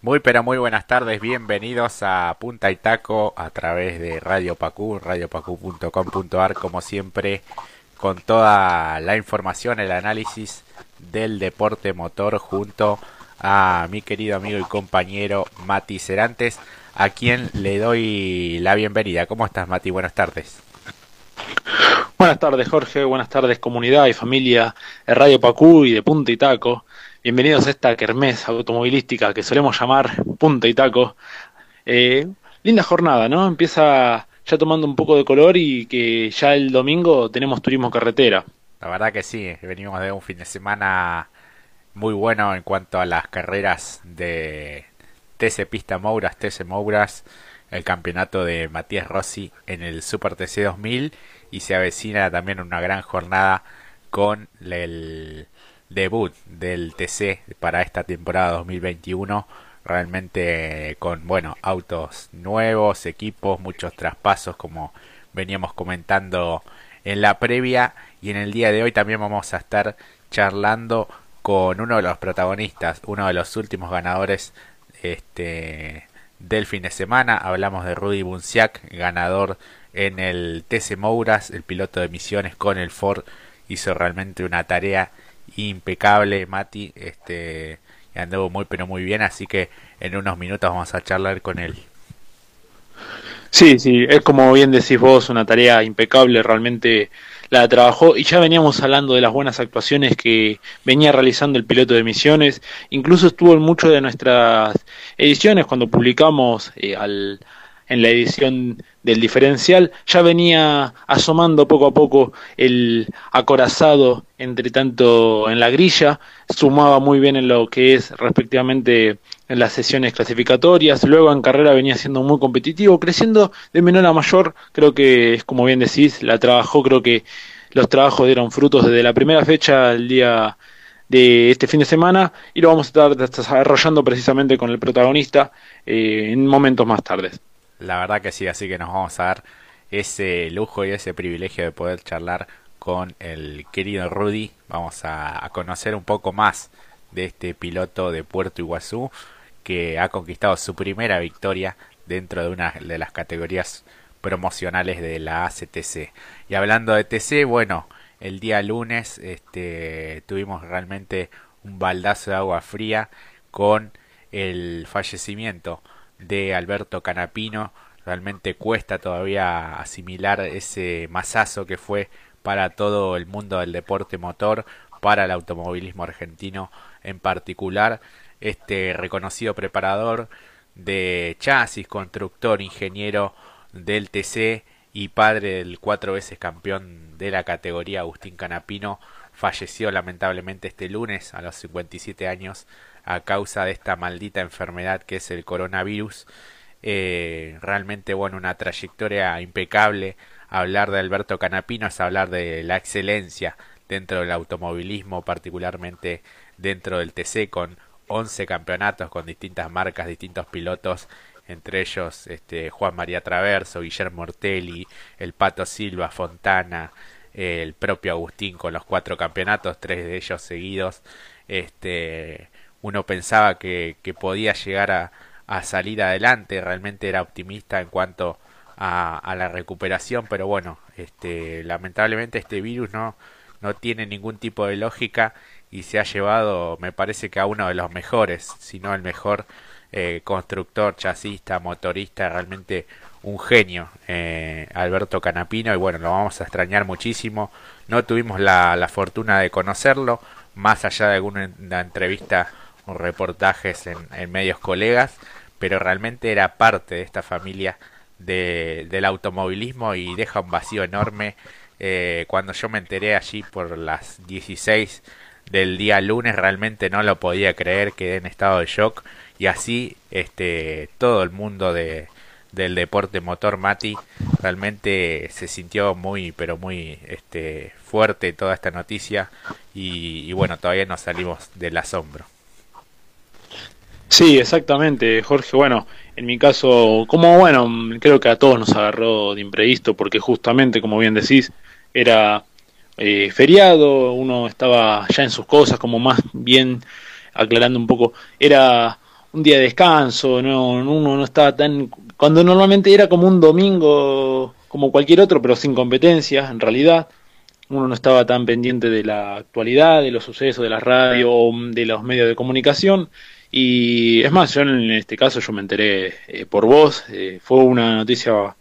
Muy pero muy buenas tardes, bienvenidos a Punta y Taco a través de Radio Pacú, radiopacu.com.ar como siempre con toda la información, el análisis del deporte motor junto a mi querido amigo y compañero Mati Cerantes, a quien le doy la bienvenida. ¿Cómo estás Mati? Buenas tardes. Buenas tardes Jorge, buenas tardes comunidad y familia de Radio Pacú y de Punta y Taco. Bienvenidos a esta kermés automovilística que solemos llamar Punta y Taco. Eh, linda jornada, ¿no? Empieza ya tomando un poco de color y que ya el domingo tenemos turismo carretera. La verdad que sí, venimos de un fin de semana muy bueno en cuanto a las carreras de TC Pista Mouras, TC Mouras, el campeonato de Matías Rossi en el Super TC 2000 y se avecina también una gran jornada con el debut del TC para esta temporada 2021 realmente con bueno autos nuevos equipos muchos traspasos como veníamos comentando en la previa. Y en el día de hoy también vamos a estar charlando con uno de los protagonistas uno de los últimos ganadores este del fin de semana. Hablamos de Rudy Bunciak ganador en el TC Mouras el piloto de misiones con el Ford. Hizo realmente una tarea impecable, Mati, este, anduvo muy pero muy bien, así que en unos minutos vamos a charlar con él. Sí, sí, es como bien decís vos, una tarea impecable, realmente la trabajó y ya veníamos hablando de las buenas actuaciones que venía realizando el piloto de misiones, incluso estuvo en muchas de nuestras ediciones cuando publicamos eh, al, en la edición del diferencial, ya venía asomando poco a poco el acorazado entre tanto en la grilla, sumaba muy bien en lo que es respectivamente en las sesiones clasificatorias, luego en carrera venía siendo muy competitivo, creciendo de menor a mayor, creo que es como bien decís, la trabajó, creo que los trabajos dieron frutos desde la primera fecha al día de este fin de semana y lo vamos a estar desarrollando precisamente con el protagonista eh, en momentos más tardes. La verdad que sí, así que nos vamos a dar ese lujo y ese privilegio de poder charlar con el querido Rudy. Vamos a, conocer un poco más de este piloto de Puerto Iguazú que ha conquistado su primera victoria dentro de una de las categorías promocionales de la ACTC. Y hablando de TC, bueno, el día lunes este, tuvimos realmente un baldazo de agua fría con el fallecimiento de Alberto Canapino. Realmente cuesta todavía asimilar ese masazo que fue para todo el mundo del deporte motor, para el automovilismo argentino en particular. Este reconocido preparador de chasis, constructor, ingeniero del TC y padre del cuatro veces campeón de la categoría Agustín Canapino falleció lamentablemente este lunes a los 57 años a causa de esta maldita enfermedad que es el coronavirus. Eh, realmente, bueno, una trayectoria impecable. Hablar de Alberto Canapino es hablar de la excelencia dentro del automovilismo, particularmente dentro del TC, con 11 campeonatos con distintas marcas, distintos pilotos, entre ellos este, Juan María Traverso, Guillermo Ortelli, el Pato Silva, Fontana, el propio Agustín con los cuatro campeonatos, tres de ellos seguidos. Este, uno pensaba que, que podía llegar a, salir adelante, realmente era optimista en cuanto a, a, la recuperación, pero bueno, este, lamentablemente este virus no, no tiene ningún tipo de lógica y se ha llevado, me parece que a uno de los mejores, si no el mejor eh, constructor, chasista, motorista, realmente un genio, eh, Alberto Canapino, y bueno, lo vamos a extrañar muchísimo. No tuvimos la, la fortuna de conocerlo, más allá de alguna entrevista reportajes en, medios colegas, pero realmente era parte de esta familia de, del automovilismo y deja un vacío enorme. Eh, cuando yo me enteré allí por las 16 del día lunes, realmente no lo podía creer, quedé en estado de shock y así este todo el mundo de, del deporte motor Mati realmente se sintió muy pero muy este fuerte toda esta noticia y, y bueno todavía no salimos del asombro Sí, exactamente, Jorge. Bueno, en mi caso, como bueno, creo que a todos nos agarró de imprevisto porque justamente, como bien decís, era eh, feriado, uno estaba ya en sus cosas, como más bien aclarando un poco, era un día de descanso, no, uno no estaba tan... Cuando normalmente era como un domingo como cualquier otro, pero sin competencias, en realidad, uno no estaba tan pendiente de la actualidad, de los sucesos, de la radio, de los medios de comunicación, y es más, yo en este caso yo me enteré eh, por vos, eh, fue una noticia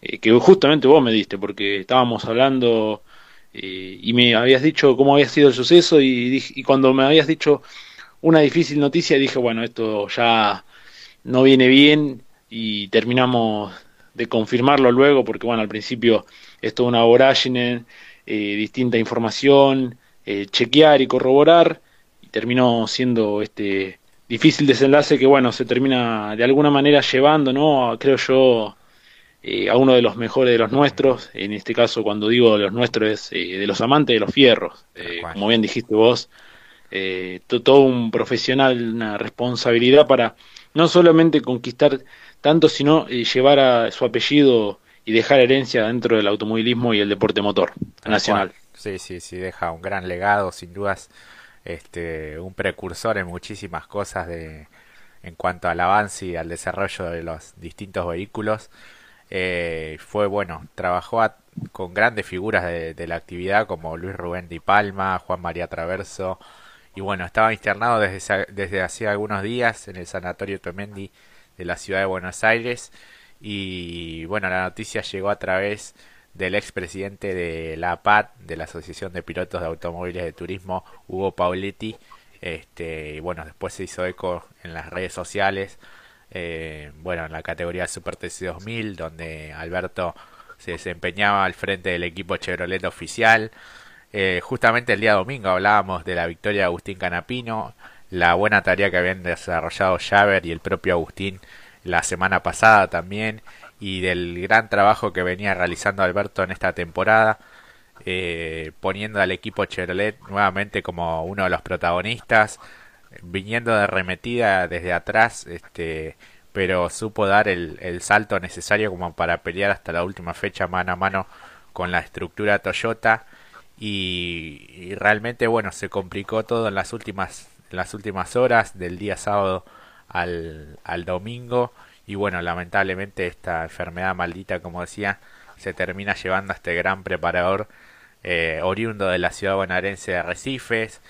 eh, que justamente vos me diste, porque estábamos hablando y me habías dicho cómo había sido el suceso y, y cuando me habías dicho una difícil noticia dije, bueno, esto ya no viene bien y terminamos de confirmarlo luego, porque bueno, al principio es toda una vorágine, distinta información, chequear y corroborar, y terminó siendo este difícil desenlace que, bueno, se termina de alguna manera llevando, ¿no? Creo yo, eh, a uno de los mejores de los nuestros, en este caso cuando digo de los nuestros es eh, de los amantes de los fierros, eh, como bien dijiste vos, todo un profesional, una responsabilidad para no solamente conquistar tanto, sino llevar a su apellido y dejar herencia dentro del automovilismo y el deporte motor nacional. Sí, sí, sí, deja un gran legado, sin dudas este, un precursor en muchísimas cosas de, en cuanto al avance y al desarrollo de los distintos vehículos. Eh, fue bueno, trabajó con grandes figuras de, la actividad como Luis Rubén Di Palma, Juan María Traverso, y bueno, estaba internado desde, desde hacía algunos días en el Sanatorio Tomendi de la ciudad de Buenos Aires, y bueno, la noticia llegó a través del expresidente de la APAT, de la Asociación de Pilotos de Automóviles de Turismo, Hugo Pauletti. Este, y bueno, después se hizo eco en las redes sociales, eh, bueno, en la categoría Super TC 2000, donde Alberto se desempeñaba al frente del equipo Chevrolet oficial. Eh, justamente el día domingo hablábamos de la victoria de Agustín Canapino, la buena tarea que habían desarrollado Javer y el propio Agustín la semana pasada también, y del gran trabajo que venía realizando Alberto en esta temporada, eh, poniendo al equipo Chevrolet nuevamente como uno de los protagonistas, viniendo de remetida desde atrás, este, pero supo dar el, el salto necesario como para pelear hasta la última fecha mano a mano con la estructura Toyota. Y, realmente bueno se complicó todo en las últimas en las últimas horas del día sábado al, al domingo y bueno, lamentablemente esta enfermedad maldita, como decía, se termina llevando a este gran preparador eh, oriundo de la ciudad bonaerense de Recifes.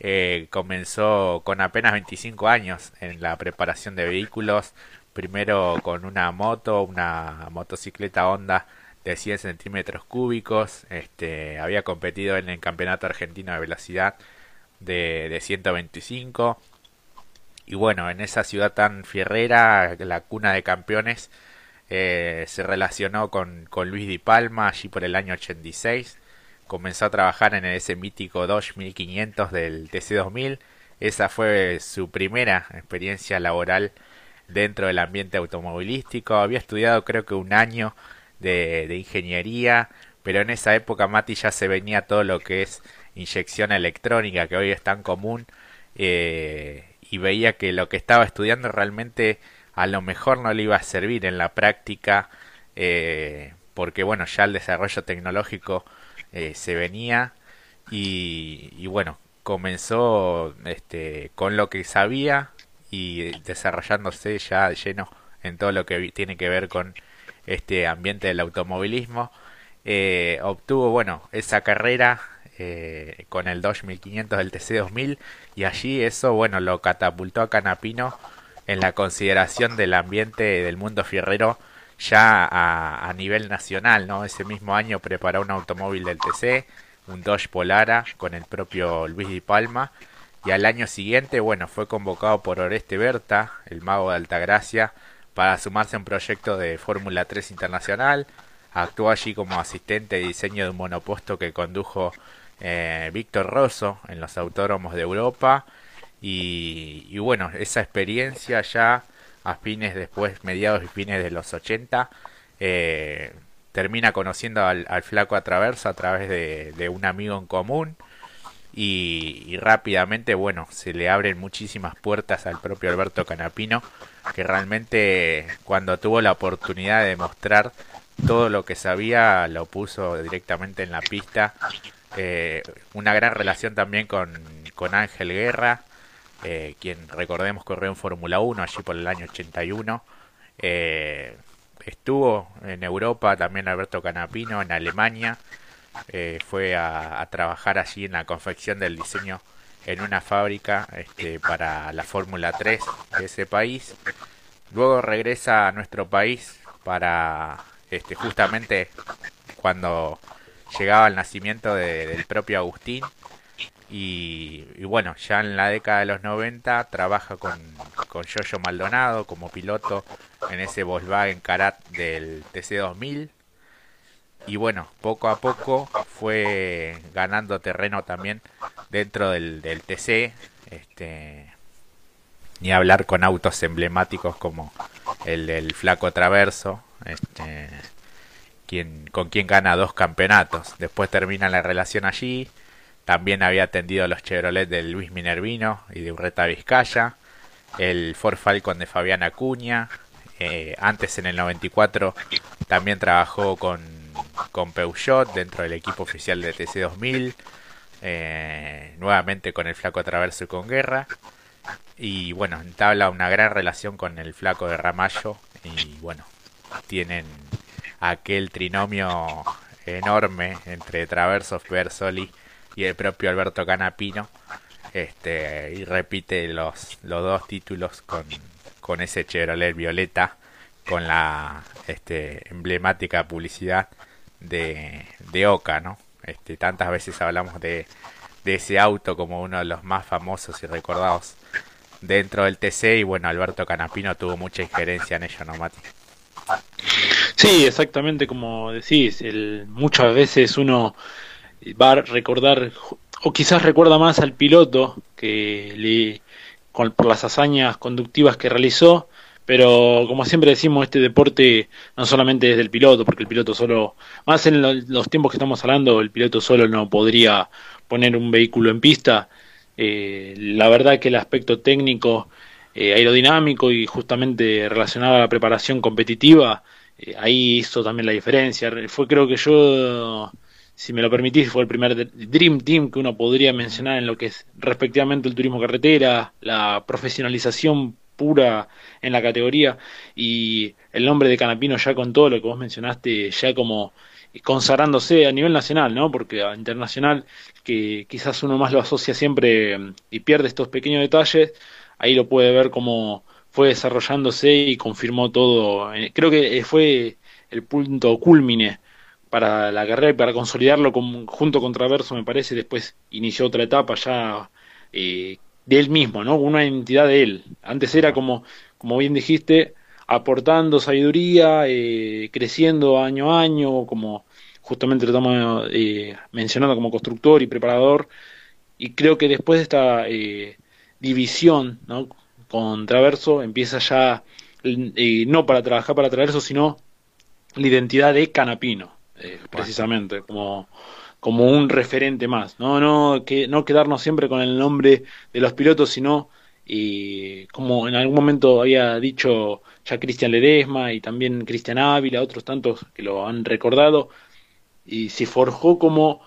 Eh, comenzó con apenas 25 años en la preparación de vehículos, primero con una moto, una motocicleta Honda de 100 centímetros cúbicos, este, había competido en el campeonato argentino de velocidad de, de 125, y bueno, en esa ciudad tan fierrera, la cuna de campeones, eh, se relacionó con, con, Luis Di Palma allí por el año 86. Comenzó a trabajar en ese mítico Dodge 1500 del TC2000. Esa fue su primera experiencia laboral dentro del ambiente automovilístico. Había estudiado creo que un año de, de ingeniería, pero en esa época Mati ya se venía todo lo que es inyección electrónica, que hoy es tan común. Eh, y veía que lo que estaba estudiando realmente a lo mejor no le iba a servir en la práctica eh, porque bueno ya el desarrollo tecnológico eh, se venía y, bueno comenzó este, con lo que sabía y desarrollándose ya lleno en todo lo que tiene que ver con este ambiente del automovilismo. Eh, obtuvo bueno esa carrera eh, con el Dodge 1500 del TC2000 y allí eso bueno lo catapultó a Canapino en la consideración del ambiente del mundo fierrero ya a, nivel nacional, ¿no? Ese mismo año preparó un automóvil del TC, un Dodge Polara con el propio Luis Di Palma y al año siguiente, bueno, fue convocado por Oreste Berta, el mago de Altagracia, para sumarse a un proyecto de Fórmula 3 internacional. Actuó allí como asistente de diseño de un monoposto que condujo eh, Víctor Rosso en los autódromos de Europa. Y, bueno, esa experiencia ya a fines después, mediados y fines de los 80, eh, termina conociendo al, flaco a Traverso a través de, un amigo en común. Y, rápidamente, bueno, se le abren muchísimas puertas al propio Alberto Canapino, que realmente cuando tuvo la oportunidad de mostrar todo lo que sabía, lo puso directamente en la pista eh, una gran relación también con, con Ángel Guerra, eh, quien recordemos corrió en Fórmula 1 allí por el año 81. Eh, estuvo en Europa también Alberto Canapino, en Alemania. Fue a, trabajar allí en la confección del diseño en una fábrica este, para la Fórmula 3 de ese país. Luego regresa a nuestro país para este, justamente cuando llegaba el nacimiento del propio Agustín y, bueno, ya en la década de los 90 trabaja con, con Jojo Maldonado como piloto en ese Volkswagen Karat del TC2000. Y bueno, poco a poco fue ganando terreno también dentro del, del TC. Este, ni hablar con autos emblemáticos como el del Flaco Traverso, este, con quien gana dos campeonatos. Después termina la relación allí también había atendido los Chevrolet de Luis Minervino y de Urreta Vizcaya, el Ford Falcon de Fabián Acuña. Eh, antes, en el 94, también trabajó con, con Peugeot dentro del equipo oficial de TC2000. Eh, nuevamente con el Flaco Traverso y con Guerra. Y bueno, entabla una gran relación con el Flaco de Ramallo. Y bueno, tienen aquel trinomio enorme entre Traverso, Bersoli y el propio Alberto Canapino este y repite los, los dos títulos con, con ese Chevrolet Violeta con la este emblemática publicidad de, de Oca, ¿no? Este, tantas veces hablamos de, de ese auto como uno de los más famosos y recordados dentro del TC y bueno, Alberto Canapino tuvo mucha injerencia en ello, ¿no, Mati? Sí, exactamente como decís, el, muchas veces uno va a recordar, o quizás recuerda más al piloto que le, con, por las hazañas conductivas que realizó, pero como siempre decimos, este deporte no solamente es del piloto, porque el piloto solo, más en los tiempos que estamos hablando, el piloto solo no podría poner un vehículo en pista. Eh, la verdad que el aspecto técnico, eh, aerodinámico y justamente relacionado a la preparación competitiva, eh, ahí hizo también la diferencia. Fue creo que yo si me lo permitís, fue el primer Dream Team que uno podría mencionar en lo que es respectivamente el turismo carretera, la profesionalización pura en la categoría y el nombre de Canapino ya con todo lo que vos mencionaste, ya como consagrándose a nivel nacional, ¿no? Porque a internacional, que quizás uno más lo asocia siempre mm, y pierde estos pequeños detalles, ahí lo puede ver como fue desarrollándose y confirmó todo. Eh, creo que fue el punto culmine para la carrera y para consolidarlo junto con Traverso, me parece. Después inició otra etapa ya eh, de él mismo, ¿no? Una entidad de él. Antes era como, como bien dijiste, aportando sabiduría, eh, creciendo año a año, como justamente lo estamos eh, mencionando como constructor y preparador. Y creo que después de esta división ¿no? Con Traverso, empieza ya no para trabajar para Traverso, sino la identidad de Canapino eh, precisamente, como, como un referente más. No, no, que, no quedarnos siempre con el nombre de los pilotos, sino como en algún momento había dicho ya Cristian Ledesma y también Cristian Ávila, otros tantos que lo han recordado, y se forjó como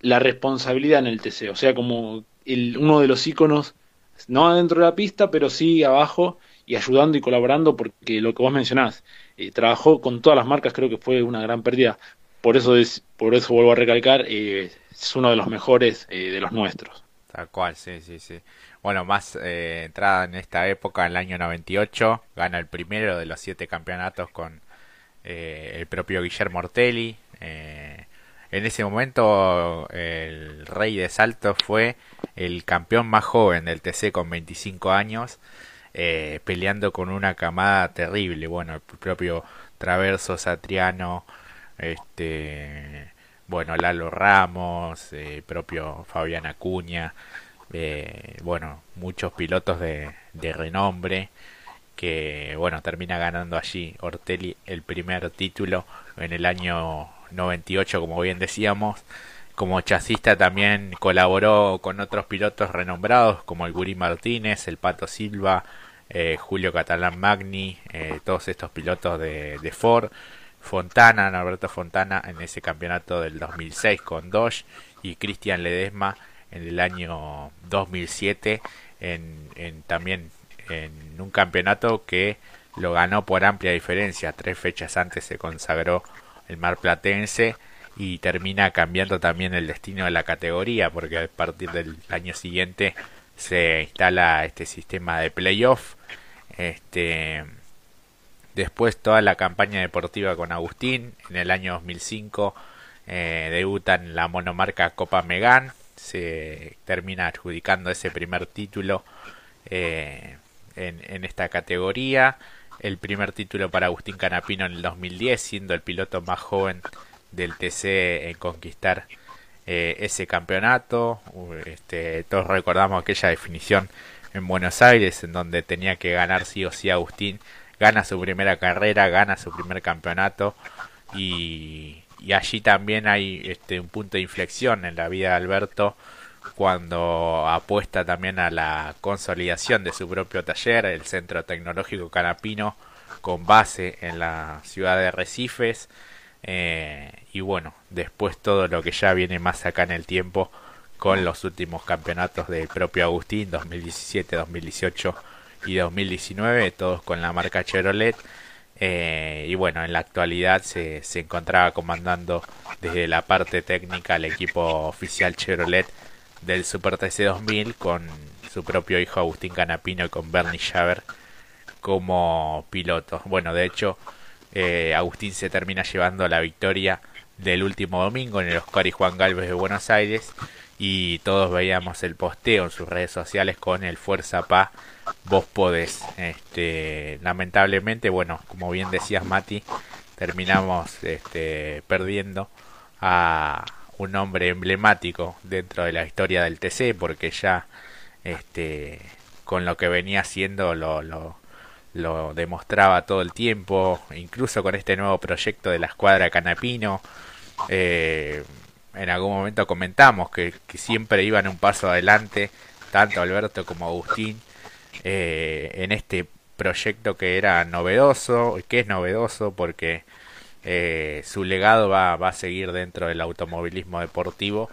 la responsabilidad en el TC, o sea, como el, uno de los íconos, no adentro de la pista, pero sí abajo y ayudando y colaborando, porque lo que vos mencionás, eh, trabajó con todas las marcas, creo que fue una gran pérdida. Por eso, es, por eso vuelvo a recalcar, eh, es uno de los mejores eh, de los nuestros. Tal cual, sí, sí, sí. Bueno, más entrada en esta época, en el año 98, gana el primero de los siete campeonatos con el propio Guillermo Ortelli. En ese momento, el rey de salto fue el campeón más joven del TC con 25 años eh, peleando con una camada terrible. Bueno, el propio Traverso Satriano, este, bueno, Lalo Ramos, eh, propio Fabián Acuña, eh, bueno, muchos pilotos de, de renombre que, bueno, termina ganando allí Ortelli el primer título en el año 98, como bien decíamos. Como chasista también colaboró con otros pilotos renombrados como el Guri Martínez, el Pato Silva, eh, Julio Catalán Magni, eh, todos estos pilotos de, Ford, Fontana, Norberto Fontana en ese campeonato del 2006 con Dodge y Cristian Ledesma en el año 2007 en, en también en un campeonato que lo ganó por amplia diferencia. Tres fechas antes se consagró el Marplatense y termina cambiando también el destino de la categoría porque a partir del año siguiente se instala este sistema de playoff. Este, después toda la campaña deportiva con Agustín en el año 2005 eh, debuta en la monomarca Copa Megan se termina adjudicando ese primer título eh, en, en, esta categoría el primer título para Agustín Canapino en el 2010 siendo el piloto más joven del TC en conquistar eh, ese campeonato. Este, todos recordamos aquella definición en Buenos Aires en donde tenía que ganar sí o sí Agustín. Gana su primera carrera, gana su primer campeonato y, y allí también hay este, un punto de inflexión en la vida de Alberto cuando apuesta también a la consolidación de su propio taller, el Centro Tecnológico Canapino, con base en la ciudad de Recifes. Eh, y bueno, después todo lo que ya viene más acá en el tiempo con los últimos campeonatos del propio Agustín, 2017, 2018 y 2019, todos con la marca Chevrolet. Eh, y bueno, en la actualidad se, se encontraba comandando desde la parte técnica el equipo oficial Chevrolet del Super TC 2000 con su propio hijo Agustín Canapino y con Bernie Schaber como piloto. Bueno, de hecho, eh, Agustín se termina llevando la victoria del último domingo en el Oscar y Juan Galvez de Buenos Aires y todos veíamos el posteo en sus redes sociales con el Fuerza Pa, vos podés. Este, lamentablemente, bueno, como bien decías Mati, terminamos este, perdiendo a un hombre emblemático dentro de la historia del TC porque ya este, con lo que venía haciendo lo, lo demostraba todo el tiempo, incluso con este nuevo proyecto de la escuadra Canapino. Eh, en algún momento comentamos que, siempre iban un paso adelante, tanto Alberto como Agustín, eh, en este proyecto que era novedoso, que es novedoso porque eh, su legado va, va a seguir dentro del automovilismo deportivo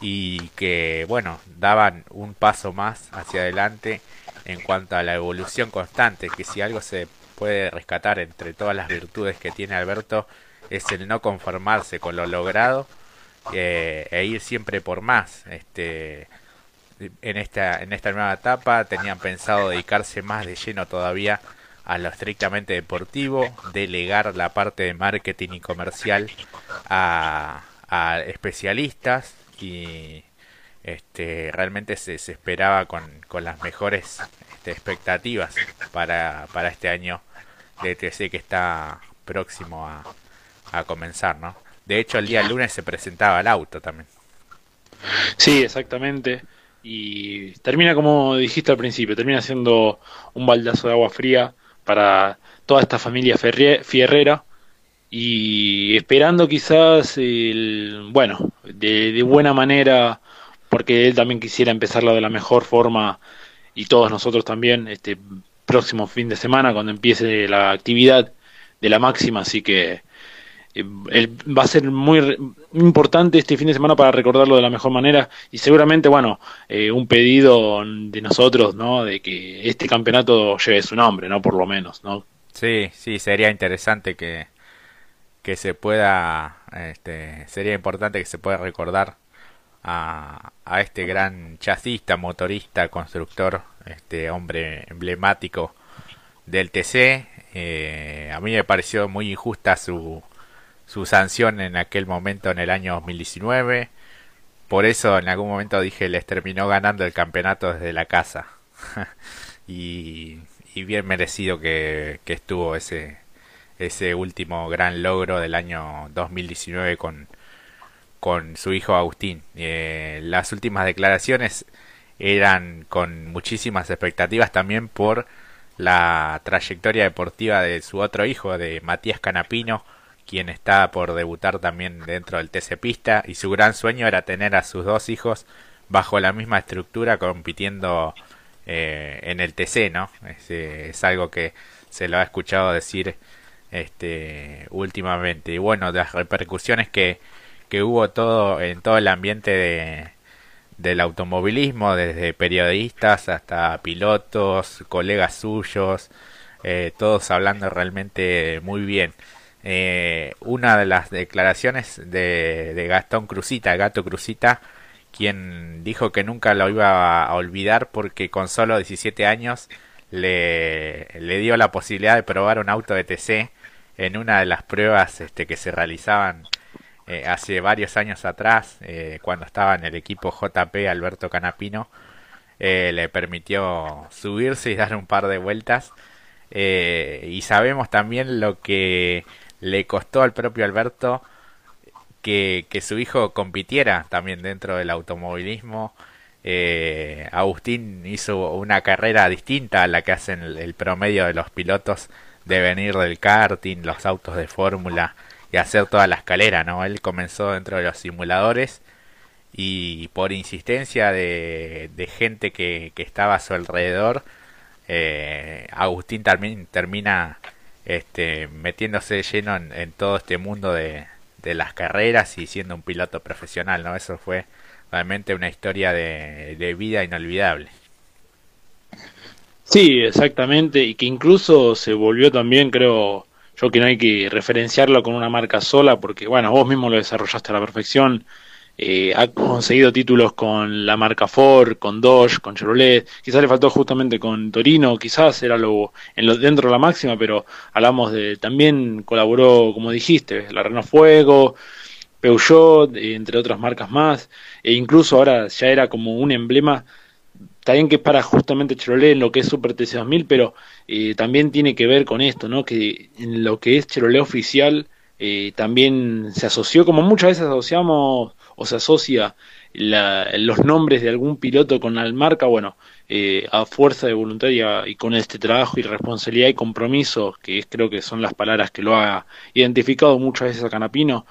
y que, bueno, daban un paso más hacia adelante en cuanto a la evolución constante, que si algo se puede rescatar entre todas las virtudes que tiene Alberto es el no conformarse con lo logrado eh, e ir siempre por más. Este, en esta, en esta nueva etapa tenían pensado dedicarse más de lleno todavía a lo estrictamente deportivo, delegar la parte de marketing y comercial a, especialistas y este, realmente se, se esperaba con, con, las mejores este, expectativas para, para este año de TC que está próximo a, a comenzar, ¿no? De hecho, el día lunes se presentaba el auto también. Sí, exactamente. Y termina como dijiste al principio, termina siendo un baldazo de agua fría para toda esta familia fierrera y esperando quizás, el, bueno, de, buena manera porque él también quisiera empezarlo de la mejor forma y todos nosotros también este próximo fin de semana cuando empiece la actividad de la máxima, así que va a ser muy importante este fin de semana para recordarlo de la mejor manera y seguramente, bueno, eh, un pedido de nosotros, ¿no? De que este campeonato lleve su nombre, ¿no? Por lo menos, ¿no? Sí, sí, sería interesante que, que se pueda, este, sería importante que se pueda recordar a, a este gran chasista, motorista, constructor, este hombre emblemático del TC. Eh, a mí me pareció muy injusta su, su sanción en aquel momento en el año 2019. Por eso en algún momento dije les terminó ganando el campeonato desde la casa. y, y, bien merecido que, que estuvo ese, ese último gran logro del año 2019 con, con su hijo Agustín. Eh, las últimas declaraciones eran con muchísimas expectativas también por la trayectoria deportiva de su otro hijo, de Matías Canapino, quien está por debutar también dentro del TC Pista, y su gran sueño era tener a sus dos hijos bajo la misma estructura compitiendo eh, en el TC, ¿no? Es, eh, es, algo que se lo ha escuchado decir este últimamente. Y bueno, las repercusiones que que hubo todo en todo el ambiente de, del automovilismo, desde periodistas hasta pilotos, colegas suyos, eh, todos hablando realmente muy bien. Eh, una de las declaraciones de, Gastón Cruzita, Gato Cruzita, quien dijo que nunca lo iba a olvidar porque con solo 17 años le, dio la posibilidad de probar un auto de TC en una de las pruebas este, que se realizaban eh, hace varios años atrás, eh, cuando estaba en el equipo JP Alberto Canapino, le permitió subirse y dar un par de vueltas. y sabemos también lo que le costó al propio Alberto que, que su hijo compitiera también dentro del automovilismo. Agustín hizo una carrera distinta a la que hacen el promedio de los pilotos de venir del karting, los autos de fórmula y hacer toda la escalera, ¿no? Él comenzó dentro de los simuladores y por insistencia de, de gente que, que, estaba a su alrededor, eh, Agustín también termina este, metiéndose lleno en, todo este mundo de, de, las carreras y siendo un piloto profesional, ¿no? Eso fue realmente una historia de, de vida inolvidable. Sí, exactamente, y que incluso se volvió también, creo, yo que no hay que referenciarlo con una marca sola, porque bueno, vos mismo lo desarrollaste a la perfección, eh, ha conseguido títulos con la marca Ford, con Dodge, con Chevrolet, quizás le faltó justamente con Torino, quizás era lo, en lo dentro de la máxima, pero hablamos de, también colaboró, como dijiste, la Renault Fuego, Peugeot, eh, entre otras marcas más, e incluso ahora ya era como un emblema bien que es para justamente Chevrolet en lo que es Super TC2000, pero eh, también tiene que ver con esto, ¿no? Que en lo que es Chevrolet oficial eh, también se asoció, como muchas veces asociamos o se asocia los nombres de algún piloto con la marca, bueno, eh, a fuerza de voluntaria y con este trabajo y responsabilidad y compromiso, que es, creo que son las palabras que lo ha identificado muchas veces a Canapino,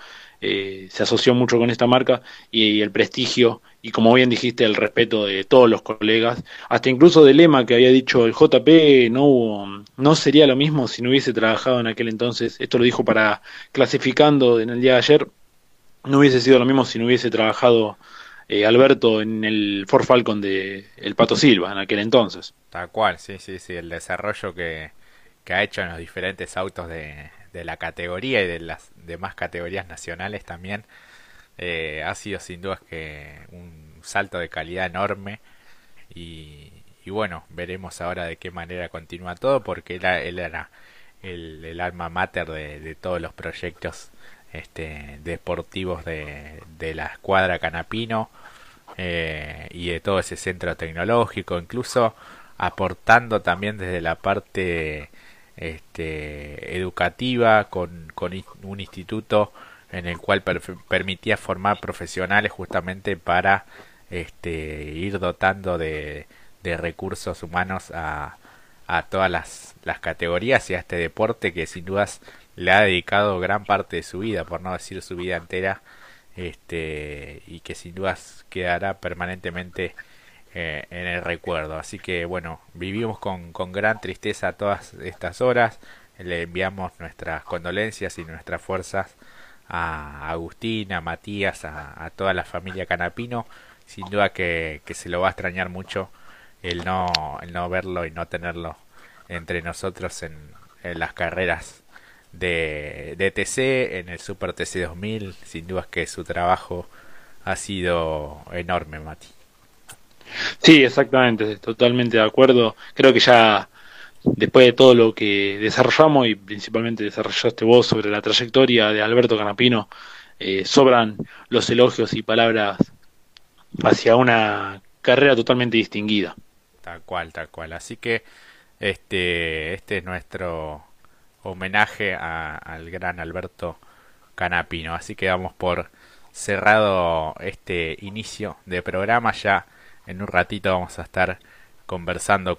eh, se asoció mucho con esta marca y, el prestigio y como bien dijiste el respeto de todos los colegas. Hasta incluso del lema que había dicho el JP no no sería lo mismo si no hubiese trabajado en aquel entonces. Esto lo dijo para clasificando en el día de ayer no hubiese sido lo mismo si no hubiese trabajado eh, Alberto en el Ford Falcon de el Pato Silva en aquel entonces. Tal cual sí sí sí el desarrollo que que ha hecho en los diferentes autos de, de la categoría y de las demás categorías nacionales también eh, ha sido sin duda que un salto de calidad enorme. Y, y, bueno veremos ahora de qué manera continúa todo porque él, era el, alma mater de, todos los proyectos este, deportivos de, de la escuadra Canapino eh, y de todo ese centro tecnológico incluso aportando también desde la parte este, educativa con, con un instituto en el cual permitía formar profesionales justamente para este, ir dotando de, de recursos humanos a, a todas las, las, categorías y a este deporte que sin dudas le ha dedicado gran parte de su vida, por no decir su vida entera, este, y que sin dudas quedará permanentemente eh, en el recuerdo. Así que bueno, vivimos con, con gran tristeza todas estas horas. Le enviamos nuestras condolencias y nuestras fuerzas a Agustín, a Matías, a, toda la familia Canapino. Sin duda que, que, se lo va a extrañar mucho el no, el no verlo y no tenerlo entre nosotros en, en las carreras de, de TC, en el Super TC 2000. Sin duda que su trabajo ha sido enorme, Mati. Sí, exactamente, totalmente de acuerdo. Creo que ya después de todo lo que desarrollamos y principalmente desarrollaste vos sobre la trayectoria de Alberto Canapino, eh, sobran los elogios y palabras hacia una carrera totalmente distinguida. Tal cual, tal cual. Así que este, este es nuestro homenaje al gran Alberto Canapino. Así que damos por cerrado este inicio de programa ya en un ratito vamos a estar conversando con